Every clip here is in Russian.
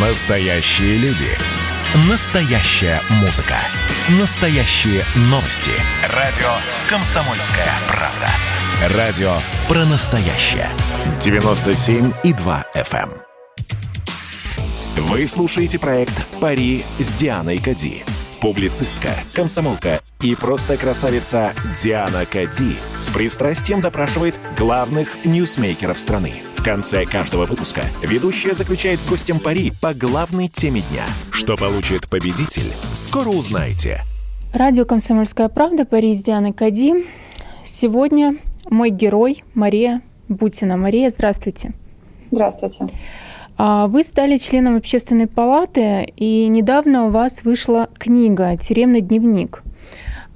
Настоящие люди. Настоящая музыка. Настоящие новости. Радио «Комсомольская правда». Радио про настоящее. 97,2 FM. эм. Вы слушаете проект «Пари с Дианой Кади». Публицистка, комсомолка и просто красавица Диана Кади с пристрастием допрашивает главных ньюсмейкеров страны. В конце каждого выпуска ведущая заключает с гостем пари по главной теме дня. Что получит победитель, скоро узнаете. Радио «Комсомольская правда», Пари с Дианой Кади. Сегодня мой герой Мария Бутина. Мария, здравствуйте. Здравствуйте. А, Вы стали членом общественной палаты, и недавно у вас вышла книга «Тюремный дневник»,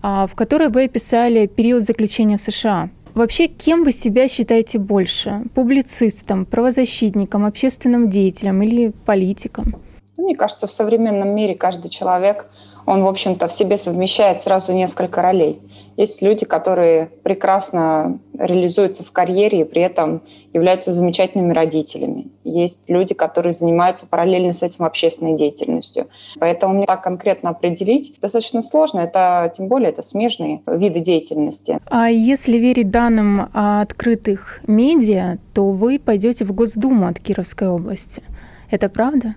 а, в которой вы описали период заключения в США. Вообще, кем вы себя считаете больше? Публицистом, правозащитником, общественным деятелем или политиком? Мне кажется, в современном мире каждый человек, он, в общем-то, в себе совмещает сразу несколько ролей. Есть люди, которые прекрасно реализуются в карьере и при этом являются замечательными родителями. Есть люди, которые занимаются параллельно с этим общественной деятельностью. Поэтому мне так конкретно определить достаточно сложно. Это, тем более, это смежные виды деятельности. А если верить данным открытых медиа, то вы пойдете в Госдуму от Кировской области. Это правда?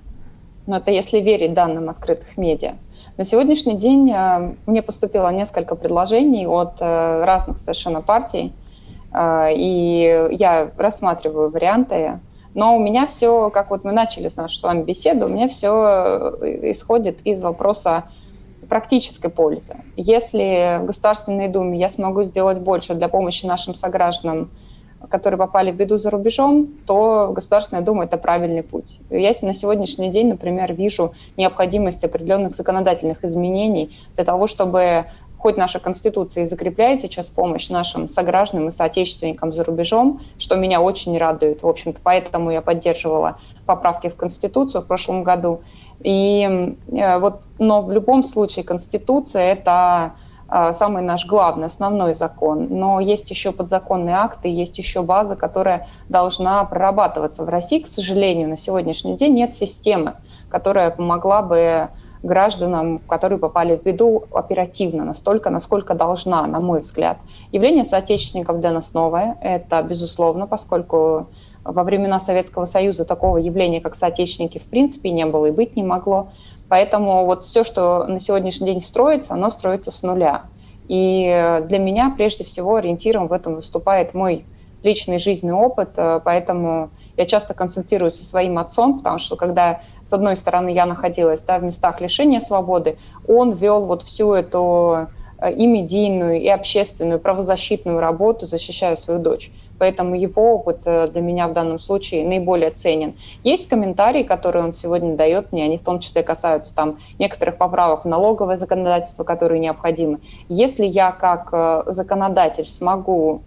Но это если верить данным открытых медиа. На сегодняшний день э, мне поступило несколько предложений от э, разных совершенно партий, э, и я рассматриваю варианты. Но у меня все, как вот мы начали с нашу с вами беседу, у меня все исходит из вопроса практической пользы. Если в Государственной Думе я смогу сделать больше для помощи нашим согражданам, которые попали в беду за рубежом, то Государственная Дума – это правильный путь. Я на сегодняшний день, например, вижу необходимость определенных законодательных изменений для того, чтобы хоть наша Конституция и закрепляет сейчас помощь нашим согражданам и соотечественникам за рубежом, что меня очень радует. В общем-то, поэтому я поддерживала поправки в Конституцию в прошлом году. И э, вот, но в любом случае Конституция – это самый наш главный, основной закон. Но есть еще подзаконные акты, есть еще база, которая должна прорабатываться. В России, к сожалению, на сегодняшний день нет системы, которая помогла бы гражданам, которые попали в беду, оперативно, настолько, насколько должна, на мой взгляд. Явление соотечественников для нас новое, это безусловно, поскольку во времена Советского Союза такого явления, как соотечественники, в принципе не было и быть не могло. Поэтому вот все, что на сегодняшний день строится, оно строится с нуля. И для меня прежде всего ориентиром в этом выступает мой личный жизненный опыт, э, поэтому я часто консультируюсь со своим отцом, потому что когда, с одной стороны, я находилась да, в местах лишения свободы, он вел вот всю эту э, и медийную, и общественную, правозащитную работу, защищая свою дочь поэтому его опыт э, для меня в данном случае наиболее ценен. Есть комментарии, которые он сегодня дает мне, они в том числе касаются там некоторых поправок в налоговое законодательство, которые необходимы. Если я как э, законодатель смогу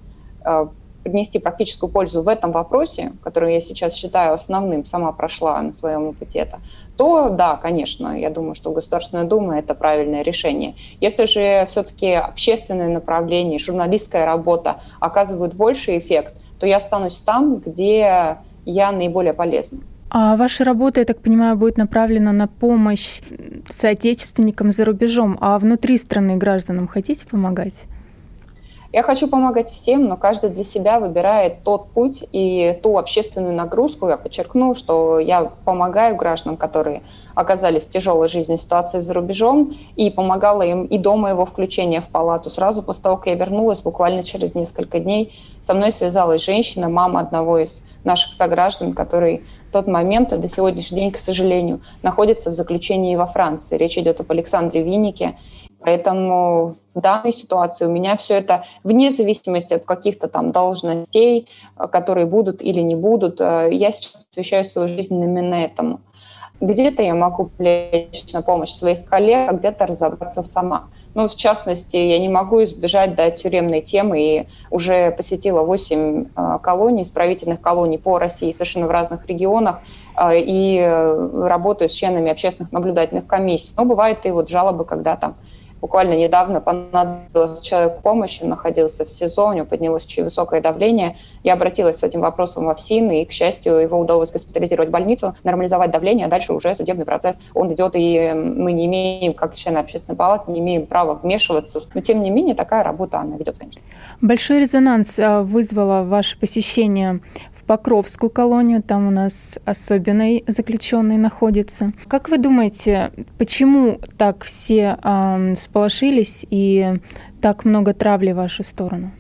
э, принести практическую пользу в этом вопросе, который я сейчас считаю основным, сама прошла на своем опыте это, то да, конечно, я думаю, что Государственная Дума – это правильное решение. Если же все-таки общественное направление, журналистская работа оказывают больший эффект, то я останусь там, где я наиболее полезна. А ваша работа, я так понимаю, будет направлена на помощь соотечественникам за рубежом, а внутри страны гражданам хотите помогать? Я хочу помогать всем, но каждый для себя выбирает тот путь и ту общественную нагрузку. Я подчеркну, что я помогаю гражданам, которые оказались в тяжелой жизненной ситуации за рубежом, и помогала им и до моего включения в палату. Сразу после того, как я вернулась, буквально через несколько дней, со мной связалась женщина, мама одного из наших сограждан, который в тот момент, и до сегодняшний день, к сожалению, находится в заключении во Франции. Речь идет об Александре Виннике. Поэтому в данной ситуации у меня все это вне зависимости от каких-то там должностей, э, которые будут или не будут. Э, я сейчас посвящаю свою жизнь именно этому. Где-то я могу привлечь на помощь своих коллег, а где-то разобраться сама. Ну, в частности, я не могу избежать да, тюремной темы и уже посетила 8 э, колоний, исправительных колоний по России, совершенно в разных регионах, и работаю с членами общественных наблюдательных комиссий. Но бывают и вот жалобы, когда там буквально недавно понадобилась человек помощи, находился в СИЗО, у него поднялось очень высокое давление. Я обратилась с этим вопросом в ФСИН, и, к счастью, его удалось госпитализировать в больницу, нормализовать давление, а дальше уже судебный процесс, он идет, и мы не имеем, как члены общественной палаты, не имеем права вмешиваться. Но, тем не менее, такая работа, она ведется, конечно. Большой резонанс а, вызвало ваше посещение Покровскую колонию, там у нас особенный заключенный находится. Как вы думаете, почему так все э, сполошились и так много травли в вашу сторону?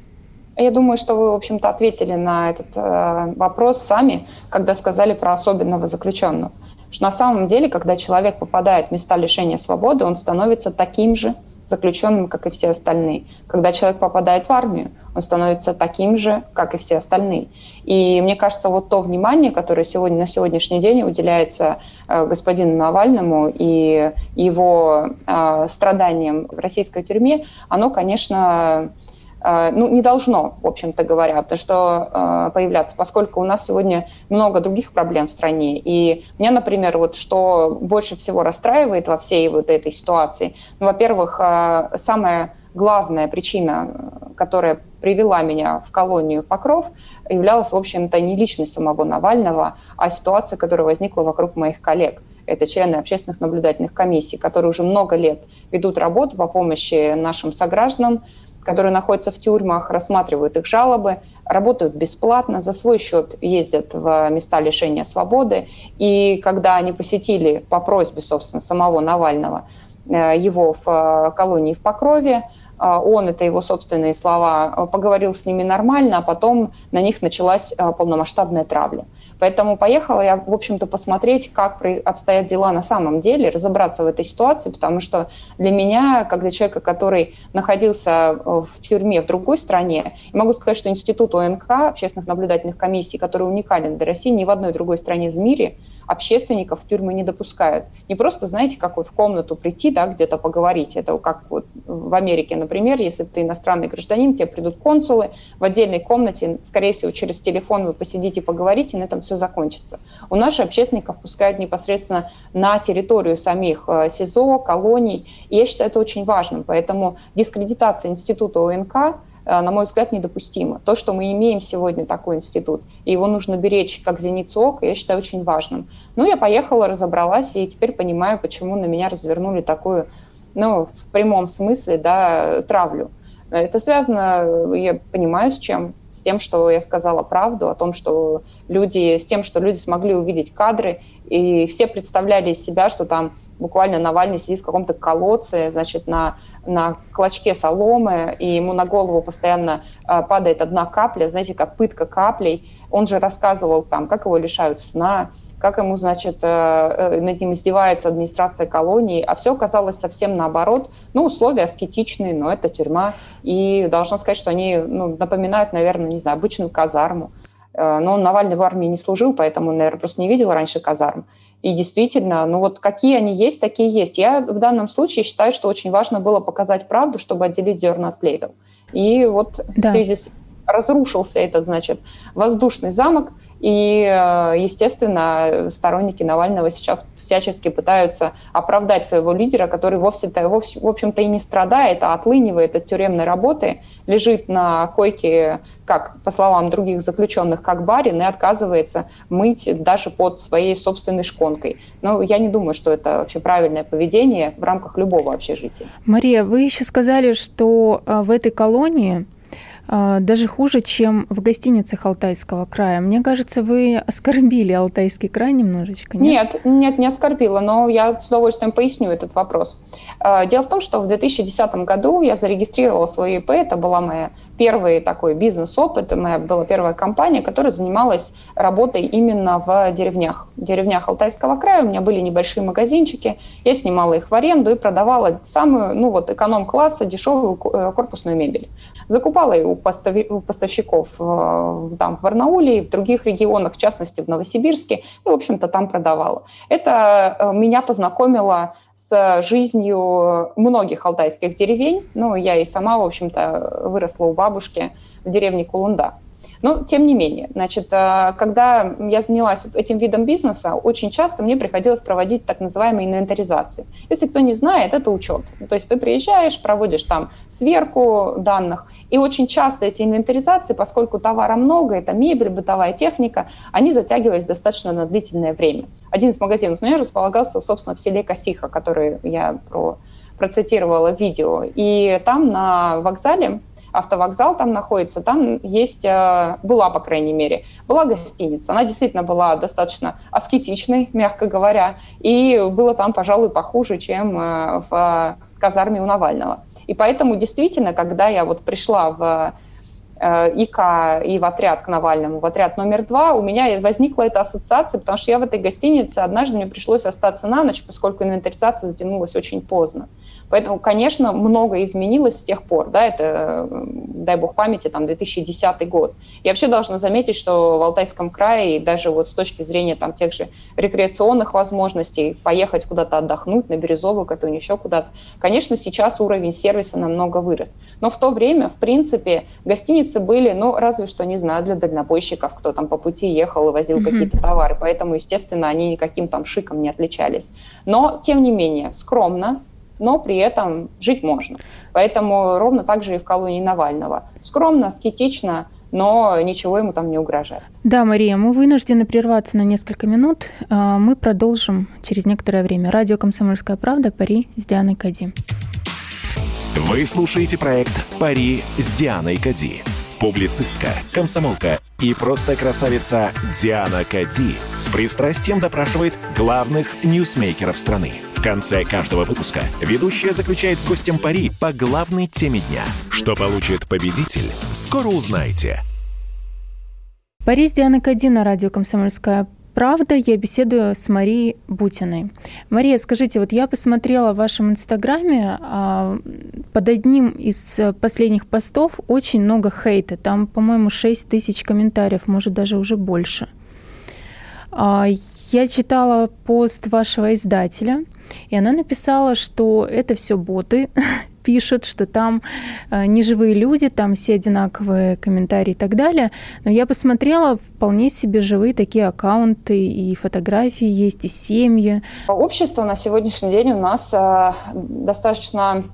Я думаю, что вы, в общем-то, ответили на этот э, вопрос сами, когда сказали про особенного заключенного. Что на самом деле, когда человек попадает в места лишения свободы, он становится таким же заключенным, как и все остальные. Когда человек попадает в армию, он становится таким же, как и все остальные. И мне кажется, вот то внимание, которое сегодня, на сегодняшний день уделяется э, господину Навальному и его э, страданиям в российской тюрьме, оно, конечно, ну, не должно, в общем-то говоря, потому что э, появляться, поскольку у нас сегодня много других проблем в стране. И меня, например, вот что больше всего расстраивает во всей вот этой ситуации, ну, во-первых, э, самая главная причина, которая привела меня в колонию Покров, являлась, в общем-то, не личность самого Навального, а ситуация, которая возникла вокруг моих коллег это члены общественных наблюдательных комиссий, которые уже много лет ведут работу по помощи нашим согражданам, которые находятся в тюрьмах, рассматривают их жалобы, работают бесплатно, за свой счет ездят в места лишения свободы. И когда они посетили по просьбе, собственно, самого Навального э, его в э, колонии в Покрове, э, он, это его собственные слова, поговорил с ними нормально, а потом на них началась полномасштабная травля. Поэтому поехала я, в общем-то, посмотреть, как обстоят дела на самом деле, разобраться в этой ситуации, потому что для меня, как для человека, который находился э, в тюрьме в другой стране, могу сказать, что институт ОНК, общественных наблюдательных комиссий, который уникален для России, ни в одной другой стране в мире – общественников в тюрьмы не допускают. Не просто, знаете, как вот в комнату прийти, да, где-то поговорить. Это как вот в Америке, например, если ты иностранный гражданин, тебе придут консулы в отдельной комнате, скорее всего, через телефон вы посидите, поговорите, и на этом все закончится. У нас же общественников пускают непосредственно на территорию самих э, СИЗО, колоний, и я считаю это очень важным. Поэтому дискредитация института ОНК на мой взгляд, недопустимо. То, что мы имеем сегодня такой институт, и его нужно беречь как зеницу ока, я считаю очень важным. Ну, я поехала, разобралась, и теперь понимаю, почему на меня развернули такую, ну, в прямом смысле, да, травлю. Это связано, я понимаю, с чем. С тем, что я сказала правду, о том, что люди, с тем, что люди смогли увидеть кадры, и все представляли из себя, что там буквально Навальный сидит в каком-то колодце, значит, на на клочке соломы, и ему на голову постоянно э, падает одна капля, знаете, как пытка каплей. Он же рассказывал там, как его лишают сна, как ему, значит, э, над ним издевается администрация колонии, а все оказалось совсем наоборот. Ну, условия аскетичные, но это тюрьма, и должна сказать, что они ну, напоминают, наверное, не знаю, обычную казарму. Но Навальный в армии не служил, поэтому, наверное, просто не видел раньше казарм. И действительно, ну вот какие они есть, такие есть. Я в данном случае считаю, что очень важно было показать правду, чтобы отделить зерна от плевел. И вот да. в связи с разрушился этот, значит, воздушный замок, и, э, естественно, сторонники Навального сейчас всячески пытаются оправдать своего лидера, который вовсе-то, в общем-то, и не страдает, а отлынивает от тюремной работы, лежит на койке, как, по словам других заключенных, как барин, и отказывается мыть даже под своей собственной шконкой. Но я не думаю, что это вообще правильное поведение в рамках любого общежития. Мария, вы еще сказали, что э, в этой колонии даже хуже, чем в гостиницах Алтайского края. Мне кажется, вы оскорбили Алтайский край немножечко, нет? Нет, нет, не оскорбила, но я с удовольствием поясню этот вопрос. А, дело в том, что в 2010 году я зарегистрировала свою ИП, это была моя первый такой бизнес-опыт, моя была первая компания, которая занималась работой именно в деревнях. В деревнях Алтайского края у меня были небольшие магазинчики, я снимала их в аренду и продавала самую, ну вот, эконом-класса дешевую э, корпусную мебель. Закупала ее у, поставщиков э, там, в Барнауле и в других регионах, в частности в Новосибирске, и, в общем-то, там продавала. Это э, меня познакомило с жизнью многих алтайских деревень. Ну, я и сама, в общем-то, выросла у бабушки в деревне Кулунда. Но, тем не менее, значит, э, когда я занялась этим видом бизнеса, очень часто мне приходилось проводить так называемые инвентаризации. Если кто не знает, это учет. То есть ты приезжаешь, проводишь там сверку данных, и очень часто эти инвентаризации, поскольку товара много, это мебель, бытовая техника, они затягивались достаточно на длительное время. Один из магазинов у меня располагался, собственно, в селе Косиха, который я про, процитировала видео. И там на вокзале автовокзал там находится, там есть, э, была, по крайней мере, была гостиница. Она действительно была достаточно аскетичной, мягко говоря, и было там, пожалуй, похуже, чем э, в казарме у Навального. И поэтому действительно, когда я вот пришла в Э, ИК и в отряд к Навальному, в отряд номер два, у меня возникла эта ассоциация, потому что я в этой гостинице однажды мне пришлось остаться на ночь, поскольку инвентаризация затянулась очень поздно. Поэтому, конечно, многое изменилось с тех пор, да, это, дай бог памяти, там, 2010 год. Я вообще должна заметить, что в Алтайском крае, даже вот с точки зрения там тех же рекреационных возможностей, поехать куда-то отдохнуть, на Березовую, как-то еще куда-то, конечно, сейчас уровень сервиса намного вырос. Но в то время, в принципе, гостиницы были, ну, разве что, не знаю, для дальнобойщиков, кто там по пути ехал и возил mm-hmm. какие-то товары, поэтому, естественно, они никаким там шиком не отличались. Но, тем не менее, скромно, но при этом жить можно. Поэтому ровно так же и в колонии Навального. Скромно, аскетично, но ничего ему там не угрожает. Да, Мария, мы вынуждены прерваться на несколько минут. А, мы продолжим через некоторое время. Радио «Комсомольская правда», Пари с Дианой Кади. Вы слушаете проект «Пари с Дианой Кади». Публицистка, комсомолка и просто красавица Диана Кади с пристрастием допрашивает главных ньюсмейкеров страны – в конце каждого выпуска ведущая заключает с гостем пари по главной теме дня. Что получит победитель, скоро узнаете. Пари с Дианой Кади на радио «Комсомольская правда» я беседую с Марией Бутиной. Мария, скажите, вот я посмотрела в вашем инстаграме, а, под одним из последних постов очень много хейта. Там, по-моему, 6 тысяч комментариев, может, даже уже больше. А, я читала пост вашего издателя – и она написала, что это все боты пишут, что там э, неживые люди, там все одинаковые комментарии и так далее. Но я посмотрела, вполне себе живые такие аккаунты, и фотографии есть, и семьи. Общество на сегодняшний день у нас э, достаточно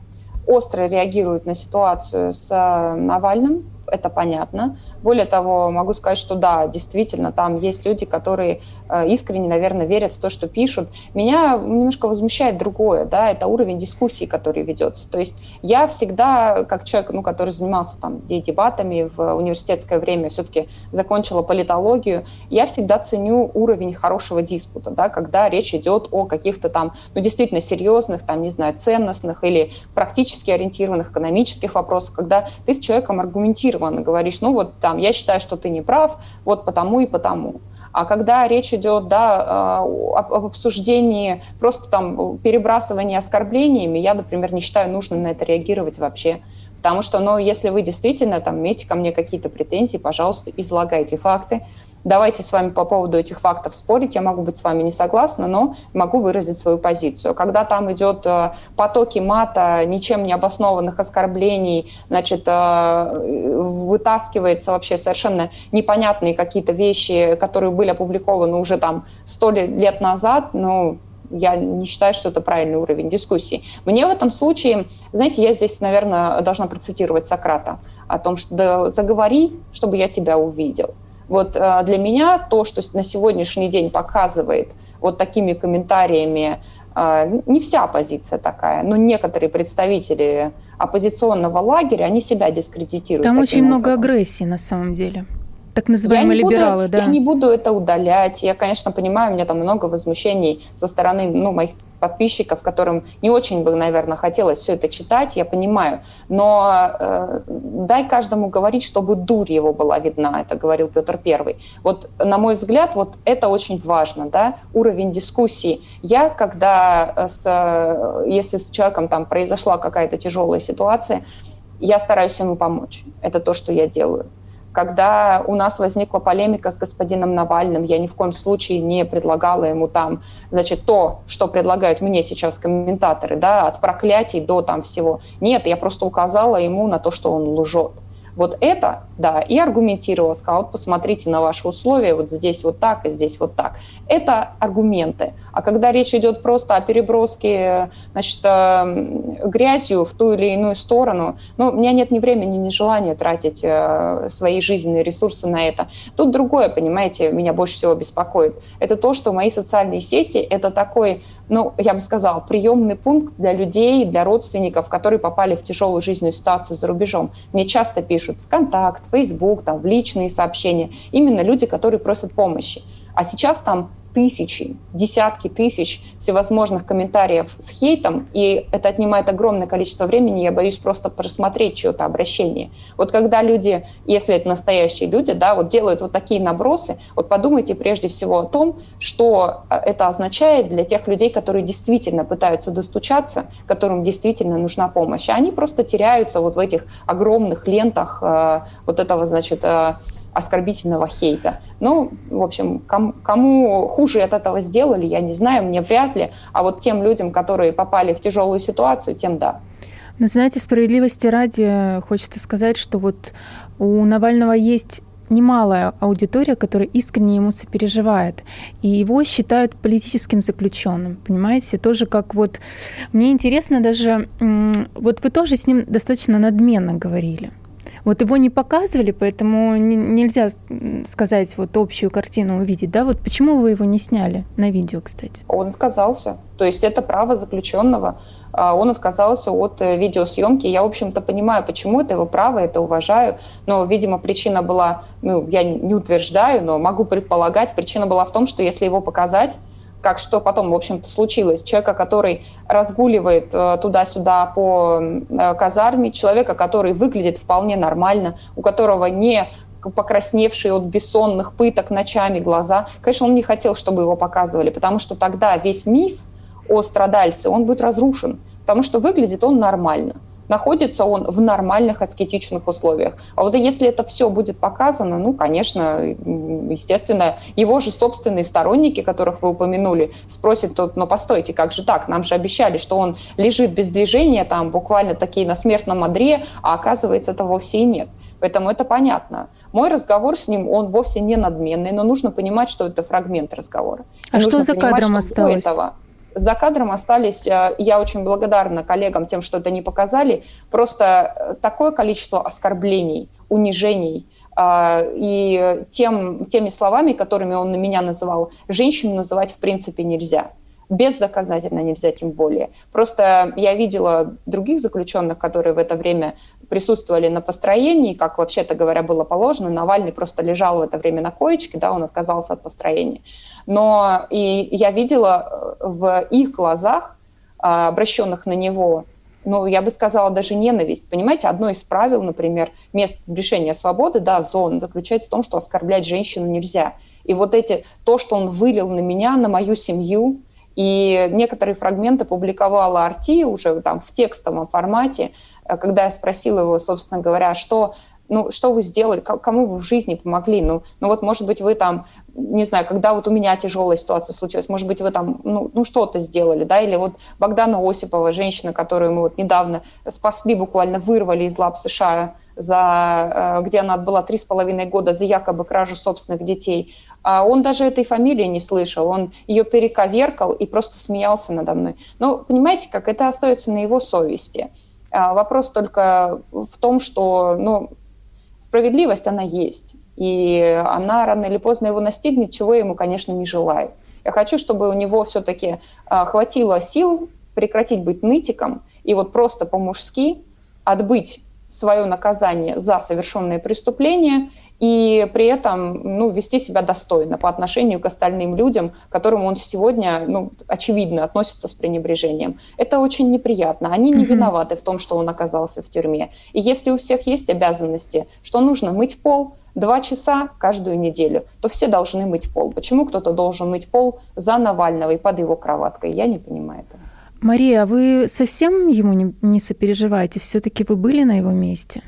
остро реагирует на ситуацию с э, Навальным это понятно. Более того, могу сказать, что да, действительно, там есть люди, которые э, искренне, наверное, верят в то, что пишут. Меня немножко возмущает другое, да, это уровень дискуссии, который ведется. То есть я всегда, как человек, ну, который занимался там дебатами в университетское время, все-таки закончила политологию, я всегда ценю уровень хорошего диспута, да, когда речь идет о каких-то там, ну, действительно серьезных, там, не знаю, ценностных или практически ориентированных экономических вопросах, когда ты с человеком аргументируешь аргументированно говоришь, ну вот там, я считаю, что ты не прав, вот потому и потому. А когда речь идет да, об, об обсуждении, просто там перебрасывания оскорблениями, я, например, не считаю нужным на это реагировать вообще. Потому что, ну, если вы действительно там имеете ко мне какие-то претензии, пожалуйста, излагайте факты, Давайте с вами по поводу этих фактов спорить. Я могу быть с вами не согласна, но могу выразить свою позицию. Когда там идет э, потоки мата, ничем не обоснованных оскорблений, значит, э, вытаскивается вообще совершенно непонятные какие-то вещи, которые были опубликованы уже там сто лет назад, ну, я не считаю, что это правильный уровень дискуссии. Мне в этом случае, знаете, я здесь, наверное, должна процитировать Сократа о том, что да, заговори, чтобы я тебя увидел. Вот э, для меня то, что на сегодняшний день показывает вот такими комментариями, э, не вся оппозиция такая, но некоторые представители оппозиционного лагеря, они себя дискредитируют. Там очень образом. много агрессии на самом деле так называемые я либералы, буду, да? Я не буду это удалять. Я, конечно, понимаю, у меня там много возмущений со стороны ну, моих подписчиков, которым не очень бы, наверное, хотелось все это читать, я понимаю. Но э, дай каждому говорить, чтобы дурь его была видна, это говорил Петр Первый. Вот, на мой взгляд, вот это очень важно, да, уровень дискуссии. Я, когда с, если с человеком там произошла какая-то тяжелая ситуация, я стараюсь ему помочь. Это то, что я делаю когда у нас возникла полемика с господином Навальным, я ни в коем случае не предлагала ему там, значит, то, что предлагают мне сейчас комментаторы, да, от проклятий до там всего. Нет, я просто указала ему на то, что он лжет. Вот это, да, и аргументировал, сказал, вот посмотрите на ваши условия, вот здесь вот так, и здесь вот так. Это аргументы. А когда речь идет просто о переброске, значит, э, грязью в ту или иную сторону, ну, у меня нет ни времени, ни желания тратить э, свои жизненные ресурсы на это. Тут другое, понимаете, меня больше всего беспокоит. Это то, что мои социальные сети – это такой, ну, я бы сказала, приемный пункт для людей, для родственников, которые попали в тяжелую жизненную ситуацию за рубежом. Мне часто пишут ВКонтакт, Фейсбук, там, в личные сообщения. Именно люди, которые просят помощи. А сейчас там тысячи, десятки тысяч всевозможных комментариев с хейтом, и это отнимает огромное количество времени, я боюсь просто просмотреть чье-то обращение. Вот когда люди, если это настоящие люди, да, вот делают вот такие набросы, вот подумайте прежде всего о том, что э, это означает для тех людей, которые действительно пытаются достучаться, которым действительно нужна помощь, а они просто теряются вот в этих огромных лентах э, вот этого, значит, э, оскорбительного хейта. Ну, в общем, кому, кому хуже от этого сделали, я не знаю, мне вряд ли. А вот тем людям, которые попали в тяжелую ситуацию, тем да. Но знаете, справедливости ради хочется сказать, что вот у Навального есть немалая аудитория, которая искренне ему сопереживает. И его считают политическим заключенным, понимаете? Тоже как вот... Мне интересно даже... Вот вы тоже с ним достаточно надменно говорили. Вот его не показывали, поэтому нельзя сказать вот общую картину увидеть, да? Вот почему вы его не сняли на видео, кстати? Он отказался. То есть это право заключенного. А, он отказался от э, видеосъемки. Я, в общем-то, понимаю, почему это его право, это уважаю. Но, видимо, причина была, ну, я не утверждаю, но могу предполагать, причина была в том, что если его показать, как что потом, в общем-то, случилось. Человека, который разгуливает э, туда-сюда по э, казарме, человека, который выглядит вполне нормально, у которого не покрасневшие от бессонных пыток ночами глаза. Конечно, он не хотел, чтобы его показывали, потому что тогда весь миф о страдальце, он будет разрушен, потому что выглядит он нормально находится он в нормальных аскетичных условиях. А вот если это все будет показано, ну, конечно, естественно, его же собственные сторонники, которых вы упомянули, спросят, то, но постойте, как же так? Нам же обещали, что он лежит без движения, там буквально такие на смертном одре, а оказывается, это вовсе и нет. Поэтому это понятно. Мой разговор с ним, он вовсе не надменный, но нужно понимать, что это фрагмент разговора. А что за понимать, кадром осталось? Этого за кадром остались, э, я очень благодарна коллегам тем, что это не показали, просто э, такое количество оскорблений, унижений, э, и тем, теми словами, которыми он на меня называл, женщину называть в принципе нельзя. Бездоказательно нельзя тем более. Просто я видела других заключенных, которые в это время присутствовали на построении, как вообще-то говоря было положено. Навальный просто лежал в это время на коечке, да, он отказался от построения. Но и я видела э, в их глазах, а, обращенных на него, ну, я бы сказала, даже ненависть. Понимаете, одно из правил, например, мест лишения свободы, да, зон, заключается в том, что оскорблять женщину нельзя. И вот эти, то, что он вылил на меня, на мою семью, и некоторые фрагменты публиковала Арти уже там в текстовом формате, э, когда я спросила его, собственно говоря, что ну, что вы сделали, кому вы в жизни помогли, ну, ну вот, может быть, вы там, не знаю, когда вот у меня тяжелая ситуация случилась, может быть, вы там, ну, ну что-то сделали, да, или вот Богдана Осипова, женщина, которую мы вот недавно спасли, буквально вырвали из лап США, за, э, где она была три с половиной года за якобы кражу собственных детей. А он даже этой фамилии не слышал, он ее перековеркал и просто смеялся надо мной. Ну, понимаете, как это остается на его совести. А вопрос только в том, что, ну, справедливость, она есть. И она рано или поздно его настигнет, чего я ему, конечно, не желаю. Я хочу, чтобы у него все-таки а, хватило сил прекратить быть нытиком и вот просто по-мужски отбыть свое наказание за совершенное преступление и при этом ну, вести себя достойно по отношению к остальным людям, к которым он сегодня, ну, очевидно, относится с пренебрежением. Это очень неприятно. Они не виноваты в том, что он оказался в тюрьме. И если у всех есть обязанности, что нужно мыть пол, два часа каждую неделю, то все должны мыть пол. Почему кто-то должен мыть пол за Навального и под его кроваткой? Я не понимаю этого. Мария, а вы совсем ему не, не сопереживаете? Все-таки вы были на его месте?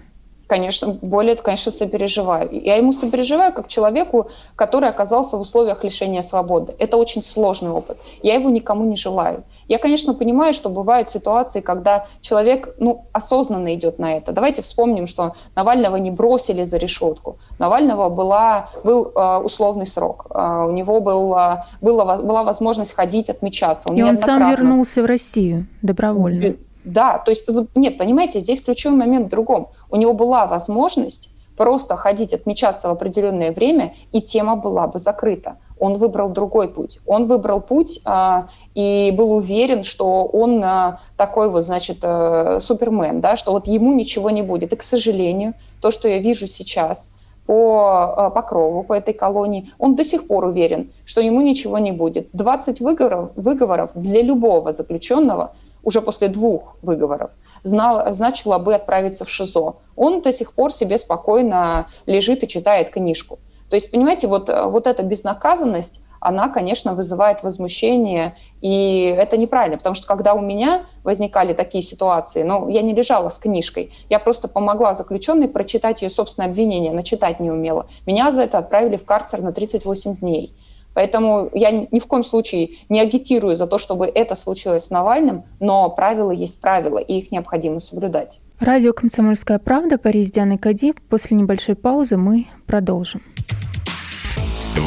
Конечно, более, конечно, сопереживаю. Я ему сопереживаю как человеку, который оказался в условиях лишения свободы. Это очень сложный опыт. Я его никому не желаю. Я, конечно, понимаю, что бывают ситуации, когда человек ну, осознанно идет на это. Давайте вспомним, что Навального не бросили за решетку. Навального была, был э, условный срок. Э, у него был, э, была, была возможность ходить, отмечаться. Он И он сам вернулся в Россию добровольно. Да, то есть, нет, понимаете, здесь ключевой момент в другом. У него была возможность просто ходить, отмечаться в определенное время, и тема была бы закрыта. Он выбрал другой путь. Он выбрал путь а, и был уверен, что он а, такой вот, значит, а, супермен, да, что вот ему ничего не будет. И, к сожалению, то, что я вижу сейчас по а, Покрову, по этой колонии, он до сих пор уверен, что ему ничего не будет. 20 выговоров, выговоров для любого заключенного уже после двух выговоров, знал, значило бы отправиться в ШИЗО. Он до сих пор себе спокойно лежит и читает книжку. То есть, понимаете, вот, вот эта безнаказанность, она, конечно, вызывает возмущение, и это неправильно, потому что когда у меня возникали такие ситуации, ну, я не лежала с книжкой, я просто помогла заключенной прочитать ее собственное обвинение, она читать не умела. Меня за это отправили в карцер на 38 дней. Поэтому я ни в коем случае не агитирую за то, чтобы это случилось с Навальным, но правила есть правила, и их необходимо соблюдать. Радио «Комсомольская правда», Париж, Диана Кади. После небольшой паузы мы продолжим.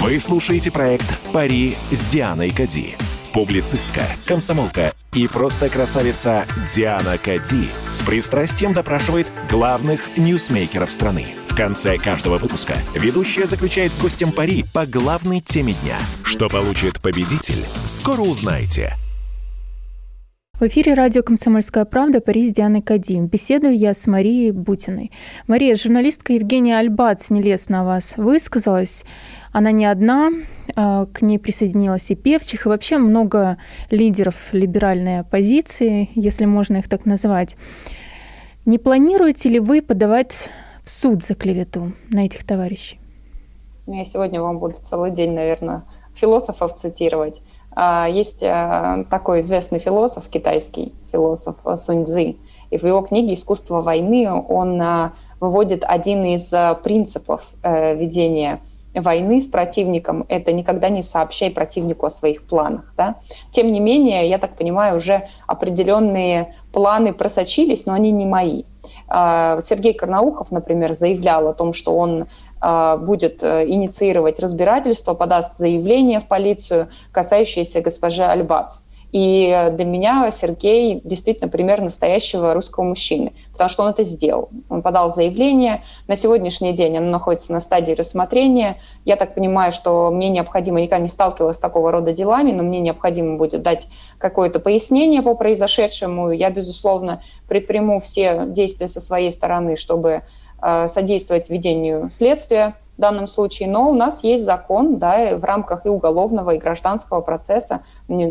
Вы слушаете проект «Пари с Дианой Кади». Публицистка, комсомолка и просто красавица Диана Кади с пристрастием допрашивает главных ньюсмейкеров страны – конце каждого выпуска ведущая заключает с гостем пари по главной теме дня. Что получит победитель, скоро узнаете. В эфире радио «Комсомольская правда» Париж Дианы Кадим. Беседую я с Марией Бутиной. Мария, журналистка Евгения Альбац нелестно о вас высказалась. Она не одна, а, к ней присоединилась и Певчих, и вообще много лидеров либеральной оппозиции, если можно их так назвать. Не планируете ли вы подавать суд за клевету на этих товарищей? Ну, я сегодня вам буду целый день, наверное, философов цитировать. А, есть а, такой известный философ, китайский философ Сунь Цзы, и в его книге «Искусство войны» он а, выводит один из принципов э, ведения войны с противником – это никогда не сообщай противнику о своих планах. Да? Тем не менее, я так понимаю, уже определенные планы просочились, но они не мои. А, Сергей Карнаухов, например, заявлял о том, что он а, будет э, инициировать разбирательство, подаст заявление в полицию, касающееся госпожи Альбац. И для меня Сергей действительно пример настоящего русского мужчины, потому что он это сделал. Он подал заявление. На сегодняшний день оно находится на стадии рассмотрения. Я так понимаю, что мне необходимо, никогда не сталкивалась с такого рода делами, но мне необходимо будет дать какое-то пояснение по произошедшему. Я, безусловно, предприму все действия со своей стороны, чтобы содействовать ведению следствия в данном случае, но у нас есть закон, да, в рамках и уголовного, и гражданского процесса,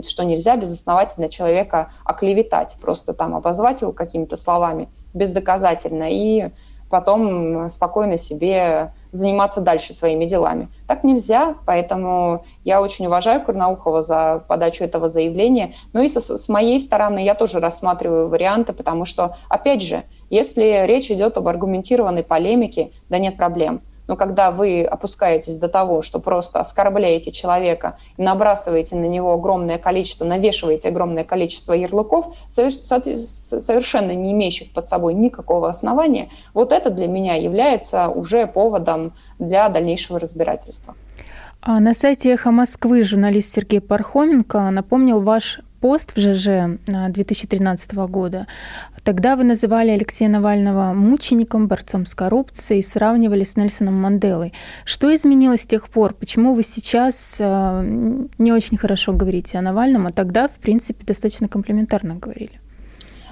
что нельзя безосновательно человека оклеветать, просто там обозвать его какими-то словами бездоказательно и потом спокойно себе заниматься дальше своими делами. Так нельзя, поэтому я очень уважаю Карнаухова за подачу этого заявления. Ну и со, с моей стороны я тоже рассматриваю варианты, потому что, опять же, если речь идет об аргументированной полемике, да нет проблем. Но когда вы опускаетесь до того, что просто оскорбляете человека набрасываете на него огромное количество, навешиваете огромное количество ярлыков, совершенно не имеющих под собой никакого основания, вот это для меня является уже поводом для дальнейшего разбирательства. А на сайте «Эхо Москвы» журналист Сергей Пархоменко напомнил ваш пост в ЖЖ 2013 года. Тогда вы называли Алексея Навального мучеником, борцом с коррупцией, сравнивали с Нельсоном Манделой. Что изменилось с тех пор? Почему вы сейчас э, не очень хорошо говорите о Навальном, а тогда, в принципе, достаточно комплиментарно говорили?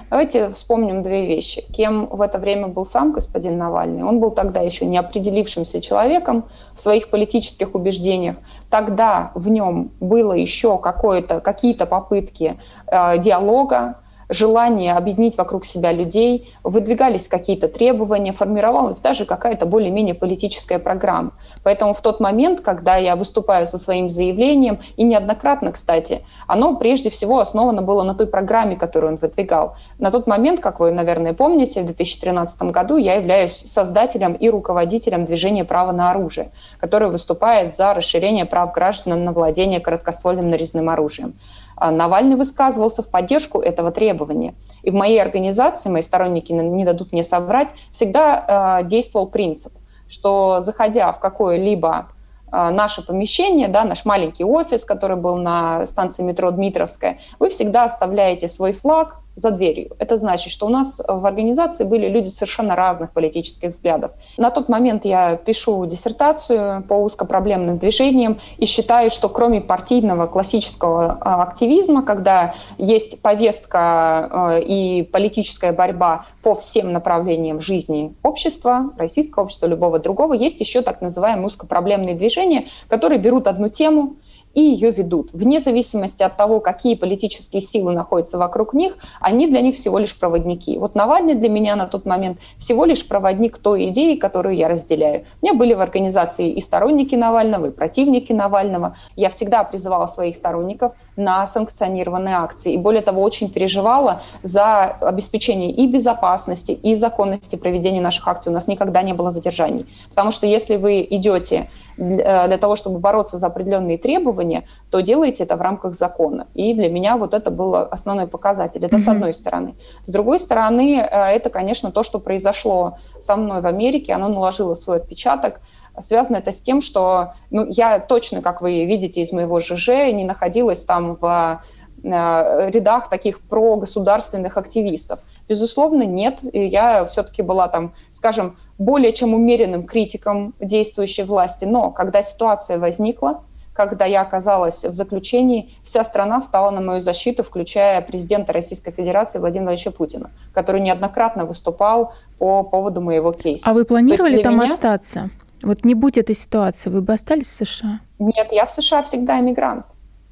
Давайте вспомним две вещи. Кем в это время был сам господин Навальный? Он был тогда еще не определившимся человеком в своих политических убеждениях. Тогда в нем было еще какие-то попытки э, диалога, желание объединить вокруг себя людей, выдвигались какие-то требования, формировалась даже какая-то более-менее политическая программа. Поэтому в тот момент, когда я выступаю со своим заявлением, и неоднократно, кстати, оно прежде всего основано было на той программе, которую он выдвигал. На тот момент, как вы, наверное, помните, в 2013 году я являюсь создателем и руководителем движения «Право на оружие», которое выступает за расширение прав граждан на владение короткоствольным нарезным оружием. А Навальный высказывался в поддержку этого требования. И в моей организации, мои сторонники не дадут мне соврать, всегда э, действовал принцип, что заходя в какое-либо э, наше помещение, да, наш маленький офис, который был на станции метро Дмитровская, вы всегда оставляете свой флаг, за дверью. Это значит, что у нас в организации были люди совершенно разных политических взглядов. На тот момент я пишу диссертацию по узкопроблемным движениям и считаю, что кроме партийного классического а, активизма, когда есть повестка а, и политическая борьба по всем направлениям жизни общества, российского общества, любого другого, есть еще так называемые узкопроблемные движения, которые берут одну тему, и ее ведут. Вне зависимости от того, какие политические силы находятся вокруг них, они для них всего лишь проводники. Вот Навальный для меня на тот момент всего лишь проводник той идеи, которую я разделяю. У меня были в организации и сторонники Навального, и противники Навального. Я всегда призывала своих сторонников на санкционированные акции. И более того, очень переживала за обеспечение и безопасности, и законности проведения наших акций. У нас никогда не было задержаний. Потому что если вы идете для э, того, чтобы бороться за определенные требования, то делайте это в рамках закона. И для меня вот это был основной показатель. Это mm-hmm. с одной стороны. С другой стороны, э, это, конечно, то, что произошло со мной в Америке. Оно наложило свой отпечаток. Связано это с тем, что ну, я точно, как вы видите из моего ЖЖ, не находилась там в э, рядах таких прогосударственных активистов. Безусловно, нет. Я все-таки была там, скажем, более чем умеренным критиком действующей власти. Но когда ситуация возникла, когда я оказалась в заключении, вся страна встала на мою защиту, включая президента Российской Федерации Владимира Владимировича Путина, который неоднократно выступал по поводу моего кейса. А вы планировали там меня... остаться? Вот не будь этой ситуации, вы бы остались в США? Нет, я в США всегда иммигрант.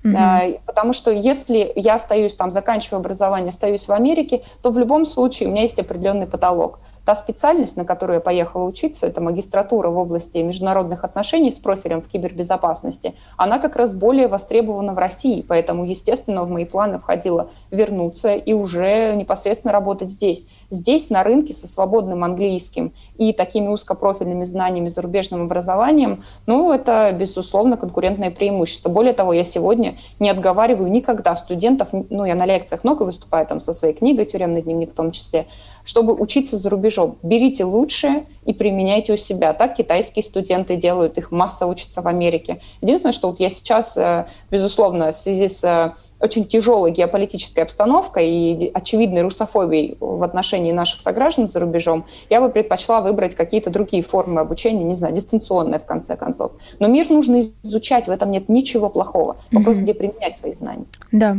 Mm-hmm. Потому что если я остаюсь там, заканчиваю образование, остаюсь в Америке, то в любом случае у меня есть определенный потолок. Та специальность, на которую я поехала учиться, это магистратура в области международных отношений с профилем в кибербезопасности, она как раз более востребована в России, поэтому, естественно, в мои планы входило вернуться и уже непосредственно работать здесь. Здесь, на рынке, со свободным английским и такими узкопрофильными знаниями, зарубежным образованием, ну, это, безусловно, конкурентное преимущество. Более того, я сегодня не отговариваю никогда студентов, ну, я на лекциях много выступаю там со своей книгой «Тюремный дневник» в том числе, чтобы учиться за рубежом. Берите лучшее и применяйте у себя. Так китайские студенты делают, их масса учатся в Америке. Единственное, что вот я сейчас, э, безусловно, в связи с э, очень тяжелой геополитической обстановкой и очевидной русофобией в отношении наших сограждан за рубежом, я бы предпочла выбрать какие-то другие формы обучения, не знаю, дистанционные в конце концов. Но мир нужно изучать, в этом нет ничего плохого. Вопрос, mm-hmm. где применять свои знания. Да.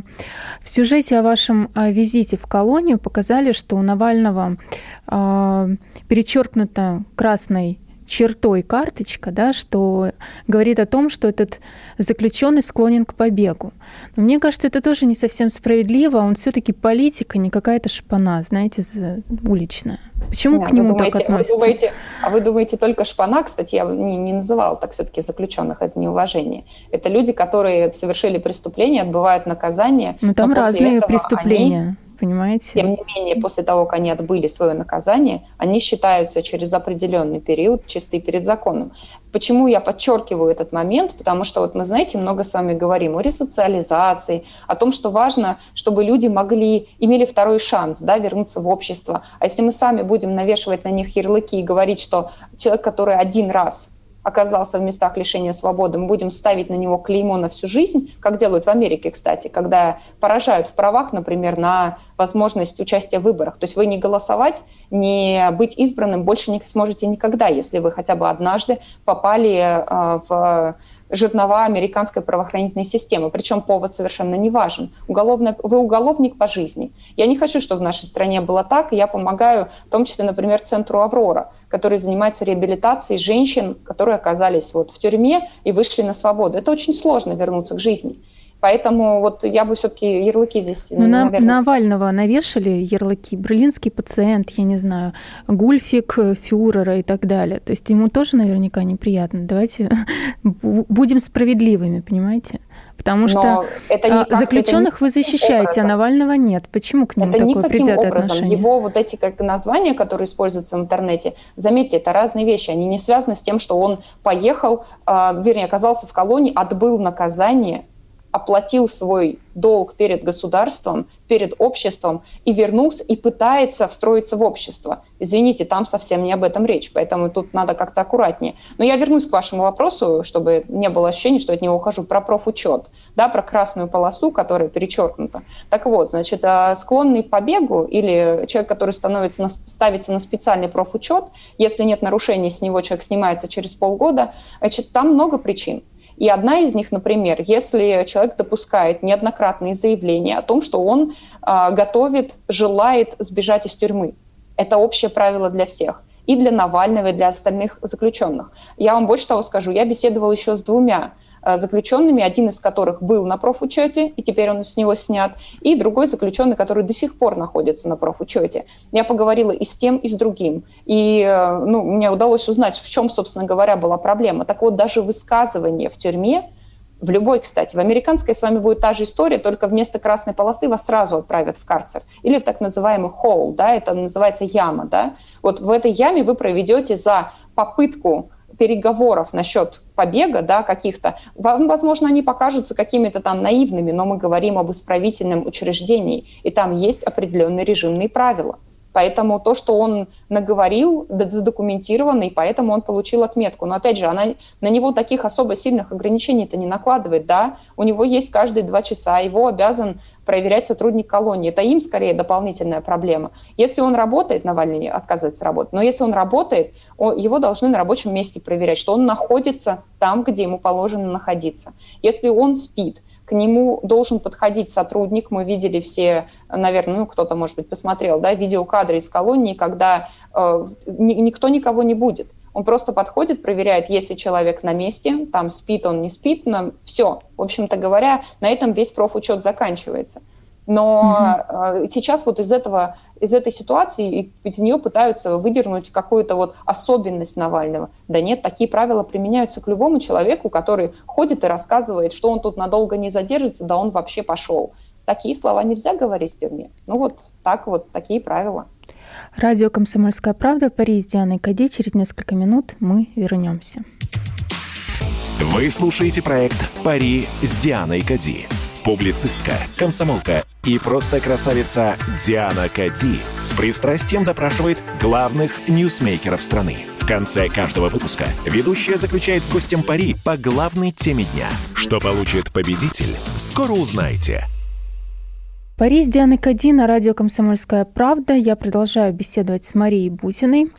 В сюжете о вашем а, визите в колонию показали, что у Навального э, перечеркнуто красной чертой карточка, да, что говорит о том, что этот заключенный склонен к побегу. Но мне кажется, это тоже не совсем справедливо. Он все-таки политика, не какая-то шпана, знаете, уличная. Почему Нет, к нему думаете, так относятся? Вы думаете, а вы думаете только шпана? Кстати, я не, не называла так все-таки заключенных. Это неуважение. Это люди, которые совершили преступление, отбывают наказание. Но ну, там но разные преступления. Они понимаете? Тем не менее, после того, как они отбыли свое наказание, они считаются через определенный период чисты перед законом. Почему я подчеркиваю этот момент? Потому что вот мы, знаете, много с вами говорим о ресоциализации, о том, что важно, чтобы люди могли, имели второй шанс да, вернуться в общество. А если мы сами будем навешивать на них ярлыки и говорить, что человек, который один раз оказался в местах лишения свободы, мы будем ставить на него клеймо на всю жизнь, как делают в Америке, кстати, когда поражают в правах, например, на возможность участия в выборах. То есть вы не голосовать, не быть избранным больше не сможете никогда, если вы хотя бы однажды попали э, в жернова американской правоохранительной системы. Причем повод совершенно не важен. Уголовно, вы уголовник по жизни. Я не хочу, чтобы в нашей стране было так. Я помогаю, в том числе, например, центру «Аврора», который занимается реабилитацией женщин, которые оказались вот в тюрьме и вышли на свободу. Это очень сложно вернуться к жизни. Поэтому вот я бы все-таки ярлыки здесь, ну, наверное... Навального навешали ярлыки, берлинский пациент, я не знаю, гульфик фюрера и так далее. То есть ему тоже наверняка неприятно. Давайте будем справедливыми, понимаете? Потому что это никак, заключенных это вы защищаете, а образом. а Навального нет. Почему к нему это такое предвзятое образом. отношение? Его вот эти как названия, которые используются в интернете, заметьте, это разные вещи. Они не связаны с тем, что он поехал, э, вернее, оказался в колонии, отбыл наказание – оплатил свой долг перед государством, перед обществом и вернулся и пытается встроиться в общество. Извините, там совсем не об этом речь, поэтому тут надо как-то аккуратнее. Но я вернусь к вашему вопросу, чтобы не было ощущения, что от него ухожу, про профучет, да, про красную полосу, которая перечеркнута. Так вот, значит, а, склонный к побегу или человек, который становится на, ставится на специальный профучет, если нет нарушений, с него человек снимается через полгода, значит, там много причин. И одна из них, например, если человек допускает неоднократные заявления о том, что он э, готовит, желает сбежать из тюрьмы. Это общее правило для всех и для Навального, и для остальных заключенных. Я вам больше того скажу, я беседовала еще с двумя заключенными, один из которых был на профучете, и теперь он с него снят, и другой заключенный, который до сих пор находится на профучете. Я поговорила и с тем, и с другим. И э, ну, мне удалось узнать, в чем, собственно говоря, была проблема. Так вот, даже высказывание в тюрьме, в любой, кстати, в американской с вами будет та же история, только вместо красной полосы вас сразу отправят в карцер. Или в так называемый холл, да, это называется яма, да. Вот в этой яме вы проведете за попытку переговоров насчет побега, да, каких-то, возможно, они покажутся какими-то там наивными, но мы говорим об исправительном учреждении, и там есть определенные режимные правила. Поэтому то, что он наговорил, задокументировано, и поэтому он получил отметку. Но опять же, она на него таких особо сильных ограничений-то не накладывает. Да? У него есть каждые два часа, его обязан проверять сотрудник колонии. Это им скорее дополнительная проблема. Если он работает, Навальный отказывается работать, но если он работает, его должны на рабочем месте проверять, что он находится там, где ему положено находиться. Если он спит, к нему должен подходить сотрудник. Мы видели все, наверное, ну, кто-то, может быть, посмотрел, да, видеокадры из колонии, когда э, никто никого не будет. Он просто подходит, проверяет, если человек на месте, там спит он, не спит, но все. В общем-то говоря, на этом весь профучет заканчивается. Но mm-hmm. сейчас вот из этого, из этой ситуации, из нее пытаются выдернуть какую-то вот особенность Навального. Да нет, такие правила применяются к любому человеку, который ходит и рассказывает, что он тут надолго не задержится, да он вообще пошел. Такие слова нельзя говорить в тюрьме. Ну вот так вот, такие правила. Радио «Комсомольская правда», Париж с Дианой Кади. Через несколько минут мы вернемся. Вы слушаете проект «Пари с Дианой Кади». Публицистка, комсомолка и просто красавица Диана Кади с пристрастием допрашивает главных ньюсмейкеров страны. В конце каждого выпуска ведущая заключает с гостем пари по главной теме дня. Что получит победитель, скоро узнаете. Пари с Дианой Кади на радио «Комсомольская правда». Я продолжаю беседовать с Марией Бутиной.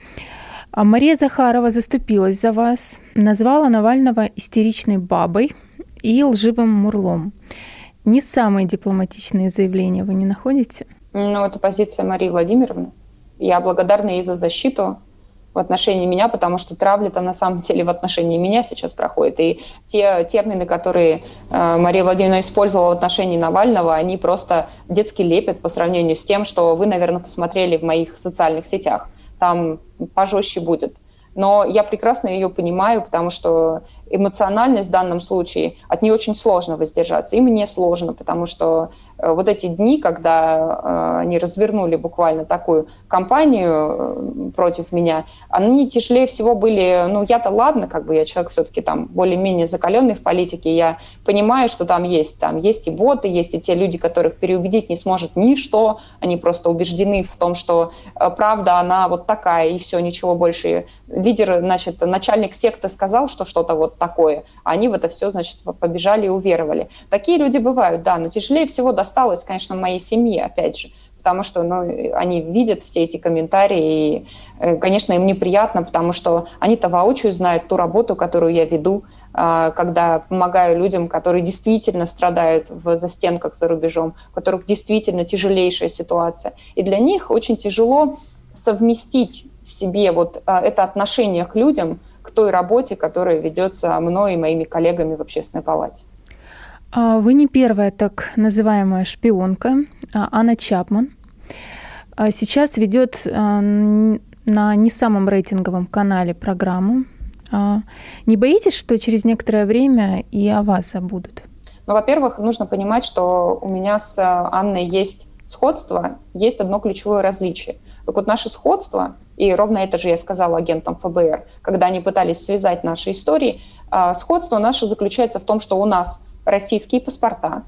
А Мария Захарова заступилась за вас, назвала Навального истеричной бабой и лживым мурлом не самые дипломатичные заявления, вы не находите? Ну, это позиция Марии Владимировны. Я благодарна ей за защиту в отношении меня, потому что травля-то на самом деле в отношении меня сейчас проходит. И те термины, которые э, Мария Владимировна использовала в отношении Навального, они просто детский лепят по сравнению с тем, что вы, наверное, посмотрели в моих социальных сетях. Там пожестче будет. Но я прекрасно ее понимаю, потому что эмоциональность в данном случае, от нее очень сложно воздержаться. И мне сложно, потому что вот эти дни, когда э, они развернули буквально такую кампанию э, против меня, они тяжелее всего были, ну я-то ладно, как бы я человек все-таки там более-менее закаленный в политике, я понимаю, что там есть, там есть и боты, есть и те люди, которых переубедить не сможет ничто, они просто убеждены в том, что правда, она вот такая, и все, ничего больше. Лидер, значит, начальник секты сказал, что что-то вот такое. А они в это все, значит, побежали и уверовали. Такие люди бывают, да, но тяжелее всего досталось, конечно, моей семье, опять же потому что ну, они видят все эти комментарии, и, э, конечно, им неприятно, потому что они-то воочию знают ту работу, которую я веду, а, когда помогаю людям, которые действительно страдают в застенках за рубежом, у которых действительно тяжелейшая ситуация. И для них очень тяжело совместить в себе вот а, это отношение к людям, к той работе, которая ведется мной и моими коллегами в общественной палате. А, вы не первая так называемая шпионка, а Анна Чапман. А, сейчас ведет на не самом рейтинговом канале программу. Не боитесь, что через некоторое время и о вас забудут? Ну, во-первых, нужно понимать, что у меня с Анной есть сходство, есть одно ключевое различие. Так вот, наше сходство, и ровно это же я сказала агентам ФБР, когда они пытались связать наши истории, сходство наше заключается в том, что у нас российские паспорта,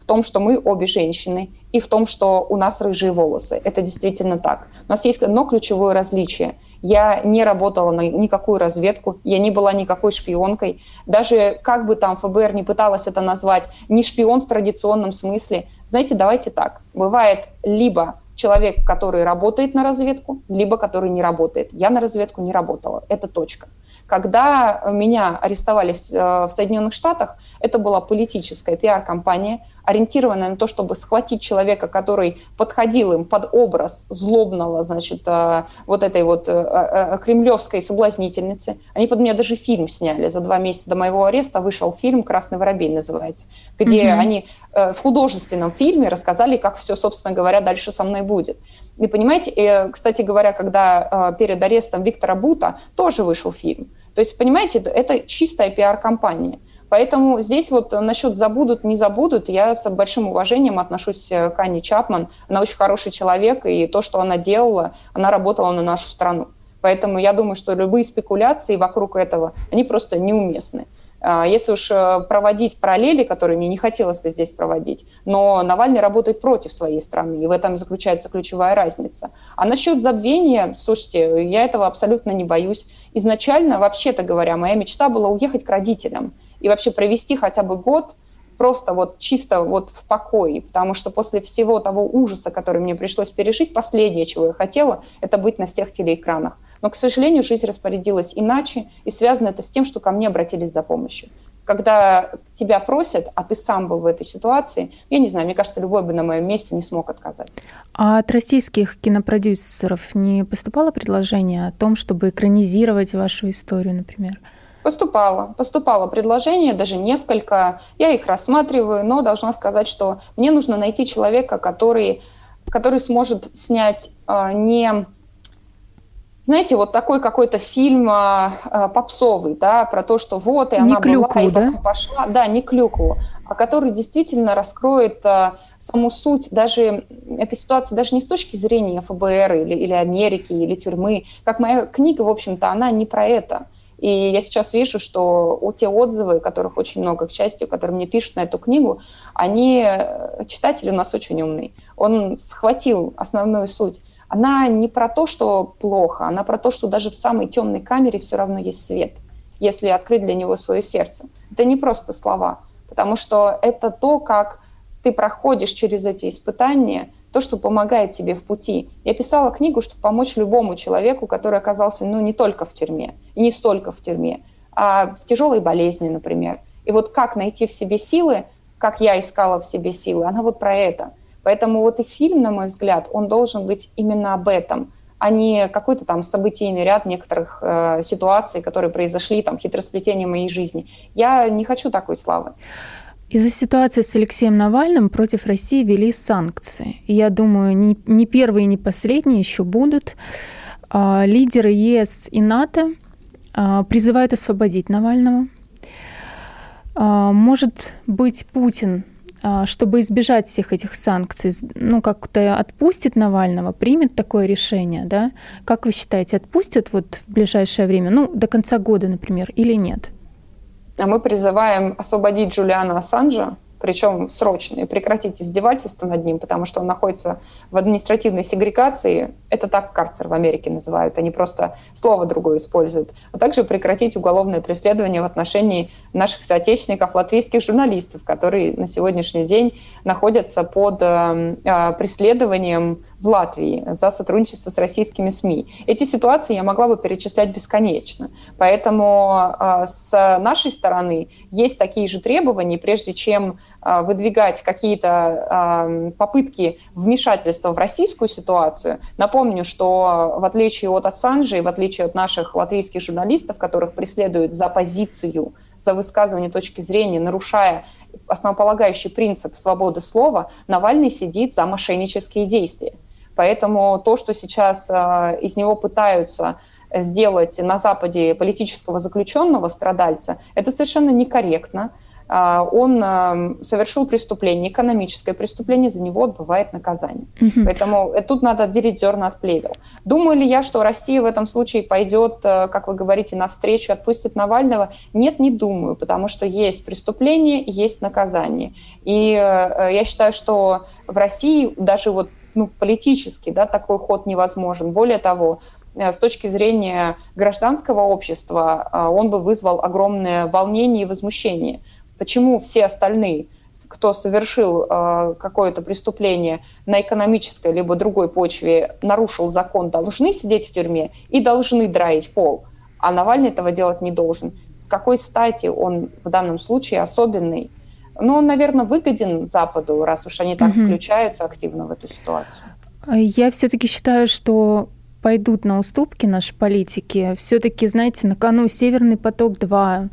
в том, что мы обе женщины, и в том, что у нас рыжие волосы. Это действительно так. У нас есть одно ключевое различие. Я не работала на никакую разведку, я не была никакой шпионкой. Даже как бы там ФБР не пыталась это назвать, не шпион в традиционном смысле. Знаете, давайте так. Бывает либо человек, который работает на разведку, либо который не работает. Я на разведку не работала. Это точка. Когда меня арестовали в, э, Соединенных Штатах, это была политическая пиар-компания, ориентированная на то, чтобы схватить человека, который подходил им под образ злобного, значит, э, вот этой вот э, кремлевской соблазнительницы. Они под меня даже фильм сняли. За два месяца до моего ареста вышел фильм «Красный воробей» называется, где mm-hmm. они в художественном фильме рассказали, как все, собственно говоря, дальше со мной будет. И понимаете, кстати говоря, когда перед арестом Виктора Бута тоже вышел фильм, то есть, понимаете, это чистая пиар-компания. Поэтому здесь вот насчет забудут, не забудут, я с большим уважением отношусь к Анне Чапман. Она очень хороший человек, и то, что она делала, она работала на нашу страну. Поэтому я думаю, что любые спекуляции вокруг этого, они просто неуместны. А, если уж э, проводить параллели, которые мне не хотелось бы здесь проводить, но Навальный работает против своей страны, и в этом заключается ключевая разница. А насчет забвения, слушайте, я этого абсолютно не боюсь. Изначально, вообще-то говоря, моя мечта была уехать к родителям и вообще провести хотя бы год просто вот чисто вот в покое, потому что после всего того ужаса, который мне пришлось пережить, последнее, чего я хотела, это быть на всех телеэкранах. Но, к сожалению, жизнь распорядилась иначе, и связано это с тем, что ко мне обратились за помощью. Когда тебя просят, а ты сам был в этой ситуации, я не знаю, мне кажется, любой бы на моем месте не смог отказать. А от российских кинопродюсеров не поступало предложение о том, чтобы экранизировать вашу историю, например? Поступало, поступало предложение, даже несколько. Я их рассматриваю, но должна сказать, что мне нужно найти человека, который, который сможет снять э, не знаете, вот такой какой-то фильм э, попсовый, да, про то, что вот, и не она клюкву, была, и да? пошла. Да, не клюкву, а который действительно раскроет э, саму суть даже этой ситуации, даже не с точки зрения ФБР или, или Америки, или тюрьмы. Как моя книга, в общем-то, она не про это. И я сейчас вижу, что у те отзывы, которых очень много, к счастью, которые мне пишут на эту книгу, они, читатели у нас очень умный. Он схватил основную суть она не про то, что плохо, она про то, что даже в самой темной камере все равно есть свет, если открыть для него свое сердце. Это не просто слова, потому что это то, как ты проходишь через эти испытания, то, что помогает тебе в пути. Я писала книгу, чтобы помочь любому человеку, который оказался ну, не только в тюрьме, и не столько в тюрьме, а в тяжелой болезни, например. И вот как найти в себе силы, как я искала в себе силы, она вот про это – Поэтому вот и фильм, на мой взгляд, он должен быть именно об этом, а не какой-то там событийный ряд некоторых э, ситуаций, которые произошли, там, хитросплетение моей жизни. Я не хочу такой славы. Из-за ситуации с Алексеем Навальным против России ввели санкции. Я думаю, не, не первые, не последние еще будут. А, лидеры ЕС и НАТО а, призывают освободить Навального. А, может быть, Путин чтобы избежать всех этих санкций, ну, как-то отпустит Навального, примет такое решение, да? Как вы считаете, отпустят вот в ближайшее время, ну, до конца года, например, или нет? А мы призываем освободить Джулиана Ассанжа, причем срочно, и прекратить издевательство над ним, потому что он находится в административной сегрегации. Это так карцер в Америке называют, они просто слово другое используют. А также прекратить уголовное преследование в отношении наших соотечественников, латвийских журналистов, которые на сегодняшний день находятся под э, э, преследованием в Латвии за сотрудничество с российскими СМИ. Эти ситуации я могла бы перечислять бесконечно. Поэтому э, с нашей стороны есть такие же требования, прежде чем выдвигать какие-то попытки вмешательства в российскую ситуацию. Напомню, что в отличие от Ассанжа и в отличие от наших латвийских журналистов, которых преследуют за позицию за высказывание точки зрения, нарушая основополагающий принцип свободы слова, Навальный сидит за мошеннические действия. Поэтому то, что сейчас э, из него пытаются сделать на Западе политического заключенного, страдальца, это совершенно некорректно. А, он а, совершил преступление, экономическое преступление, за него отбывает наказание. Угу. Поэтому э, тут надо отделить зерна от плевел. Думаю ли я, что Россия в этом случае пойдет, э, как вы говорите, навстречу, отпустит Навального? Нет, не думаю, потому что есть преступление, есть наказание. И э, я считаю, что в России даже вот ну, политически да, такой ход невозможен. Более того, с точки зрения гражданского общества он бы вызвал огромное волнение и возмущение почему все остальные, кто совершил э, какое-то преступление на экономической либо другой почве, нарушил закон, должны сидеть в тюрьме и должны драить пол, а Навальный этого делать не должен. С какой стати он в данном случае особенный? Ну, он, наверное, выгоден Западу, раз уж они так угу. включаются активно в эту ситуацию. Я все-таки считаю, что пойдут на уступки наши политики. Все-таки, знаете, на кону Северный поток-2,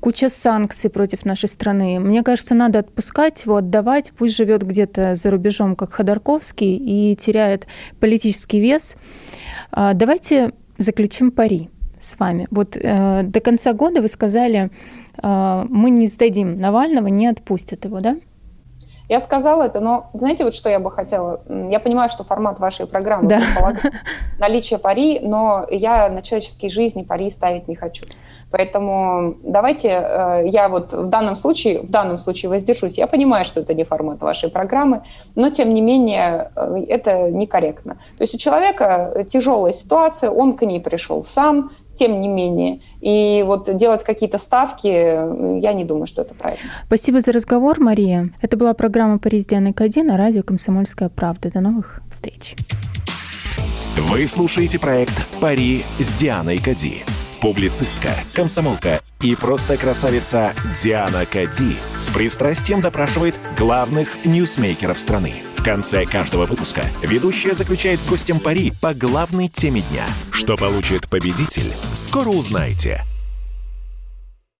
куча санкций против нашей страны. Мне кажется, надо отпускать его, отдавать. Пусть живет где-то за рубежом, как Ходорковский, и теряет политический вес. А, давайте заключим пари с вами. Вот э, до конца года вы сказали, э, мы не сдадим Навального, не отпустят его, да? Я сказала это, но знаете, вот что я бы хотела? Я понимаю, что формат вашей программы да. предполагает наличие пари, но я на человеческие жизни пари ставить не хочу. Поэтому давайте э, я вот в данном случае, в данном случае воздержусь. Я понимаю, что это не формат вашей программы, но тем не менее э, это некорректно. То есть у человека тяжелая ситуация, он к ней пришел сам, тем не менее. И вот делать какие-то ставки, я не думаю, что это правильно. Спасибо за разговор, Мария. Это была программа «Пари с Дианой Кади» на радио «Комсомольская правда». До новых встреч. Вы слушаете проект «Пари с Дианой Кади». Публицистка, комсомолка и просто красавица Диана Кади с пристрастием допрашивает главных ньюсмейкеров страны. В конце каждого выпуска ведущая заключает с гостем пари по главной теме дня. Что получит победитель, скоро узнаете.